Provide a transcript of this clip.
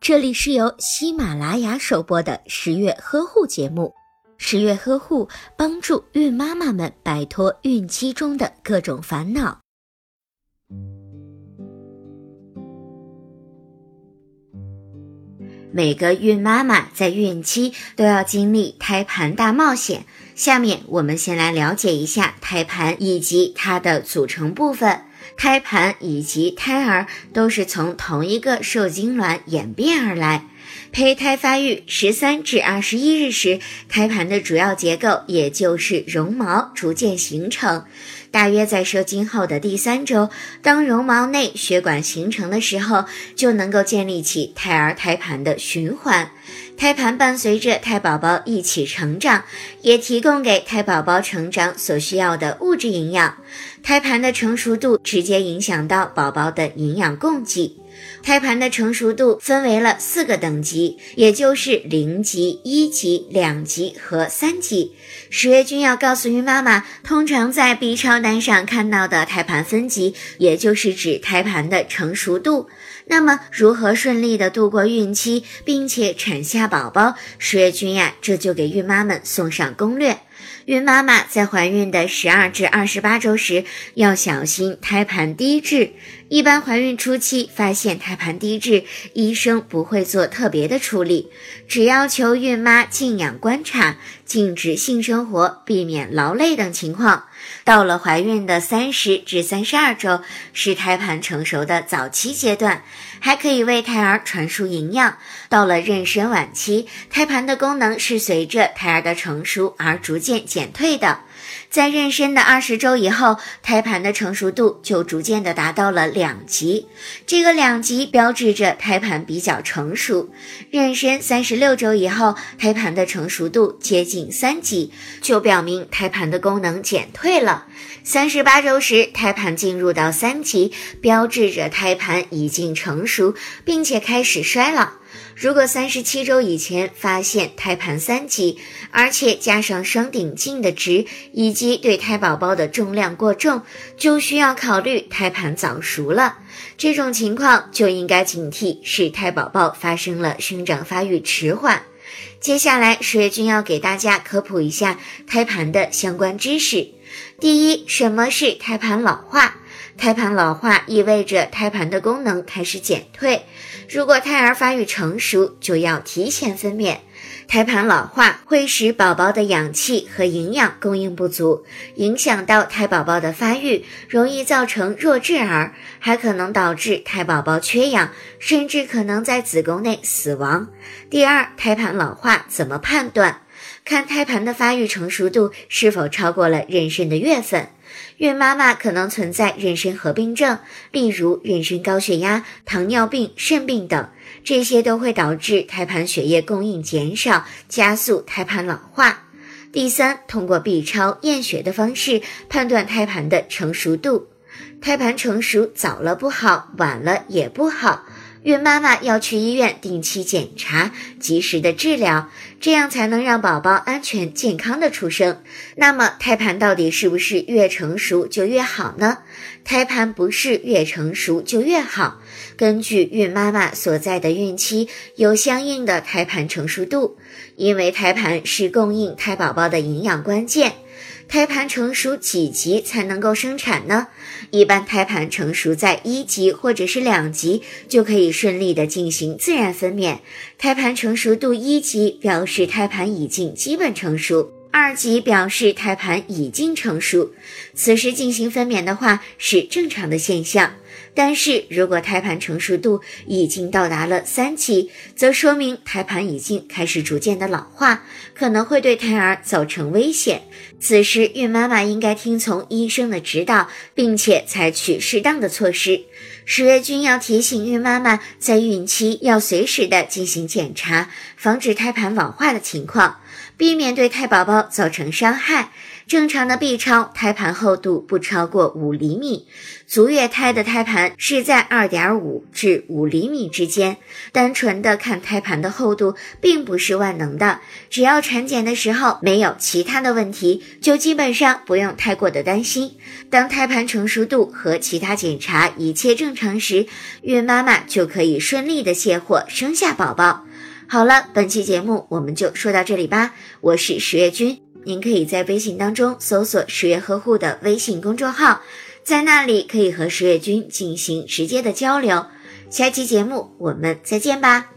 这里是由喜马拉雅首播的十月呵护节目。十月呵护帮助孕妈妈们摆脱孕期中的各种烦恼。每个孕妈妈在孕期都要经历胎盘大冒险。下面我们先来了解一下胎盘以及它的组成部分。胎盘以及胎儿都是从同一个受精卵演变而来。胚胎发育十三至二十一日时，胎盘的主要结构也就是绒毛逐渐形成。大约在受精后的第三周，当绒毛内血管形成的时候，就能够建立起胎儿胎盘的循环。胎盘伴随着胎宝宝一起成长，也提供给胎宝宝成长所需要的物质营养。胎盘的成熟度直接影响到宝宝的营养供给。胎盘的成熟度分为了四个等级，也就是零级、一级、两级和三级。十月君要告诉孕妈妈，通常在 B 超单上看到的胎盘分级，也就是指胎盘的成熟度。那么，如何顺利的度过孕期，并且产下宝宝？十月君呀，这就给孕妈们送上攻略。孕妈妈在怀孕的十二至二十八周时，要小心胎盘低置。一般怀孕初期发现胎盘低置，医生不会做特别的处理，只要求孕妈静养观察，禁止性生活，避免劳累等情况。到了怀孕的三十至三十二周，是胎盘成熟的早期阶段，还可以为胎儿传输营养。到了妊娠晚期，胎盘的功能是随着胎儿的成熟而逐渐减退的。在妊娠的二十周以后，胎盘的成熟度就逐渐的达到了两级，这个两级标志着胎盘比较成熟。妊娠三十六周以后，胎盘的成熟度接近三级，就表明胎盘的功能减退对了。三十八周时，胎盘进入到三级，标志着胎盘已经成熟，并且开始衰老。如果三十七周以前发现胎盘三级，而且加上双顶径的值以及对胎宝宝的重量过重，就需要考虑胎盘早熟了。这种情况就应该警惕是胎宝宝发生了生长发育迟缓。接下来，十月君要给大家科普一下胎盘的相关知识。第一，什么是胎盘老化？胎盘老化意味着胎盘的功能开始减退。如果胎儿发育成熟，就要提前分娩。胎盘老化会使宝宝的氧气和营养供应不足，影响到胎宝宝的发育，容易造成弱智儿，还可能导致胎宝宝缺氧，甚至可能在子宫内死亡。第二，胎盘老化怎么判断？看胎盘的发育成熟度是否超过了妊娠的月份。孕妈妈可能存在妊娠合并症，例如妊娠高血压、糖尿病、肾病等，这些都会导致胎盘血液供应减少，加速胎盘老化。第三，通过 B 超验血的方式判断胎盘的成熟度。胎盘成熟早了不好，晚了也不好。孕妈妈要去医院定期检查，及时的治疗，这样才能让宝宝安全健康的出生。那么胎盘到底是不是越成熟就越好呢？胎盘不是越成熟就越好，根据孕妈妈所在的孕期有相应的胎盘成熟度，因为胎盘是供应胎宝宝的营养关键。胎盘成熟几级才能够生产呢？一般胎盘成熟在一级或者是两级，就可以顺利的进行自然分娩。胎盘成熟度一级表示胎盘已经基本成熟，二级表示胎盘已经成熟。此时进行分娩的话是正常的现象。但是如果胎盘成熟度已经到达了三级，则说明胎盘已经开始逐渐的老化，可能会对胎儿造成危险。此时，孕妈妈应该听从医生的指导，并且采取适当的措施。十月君要提醒孕妈妈，在孕期要随时的进行检查，防止胎盘老化的情况，避免对胎宝宝造成伤害。正常的 B 超胎盘厚度不超过五厘米，足月胎的胎盘是在二点五至五厘米之间。单纯的看胎盘的厚度并不是万能的，只要产检的时候没有其他的问题，就基本上不用太过的担心。当胎盘成熟度和其他检查一切正常识，孕妈妈就可以顺利的卸货生下宝宝。好了，本期节目我们就说到这里吧。我是十月君。您可以在微信当中搜索“十月呵护”的微信公众号，在那里可以和十月君进行直接的交流。下期节目我们再见吧。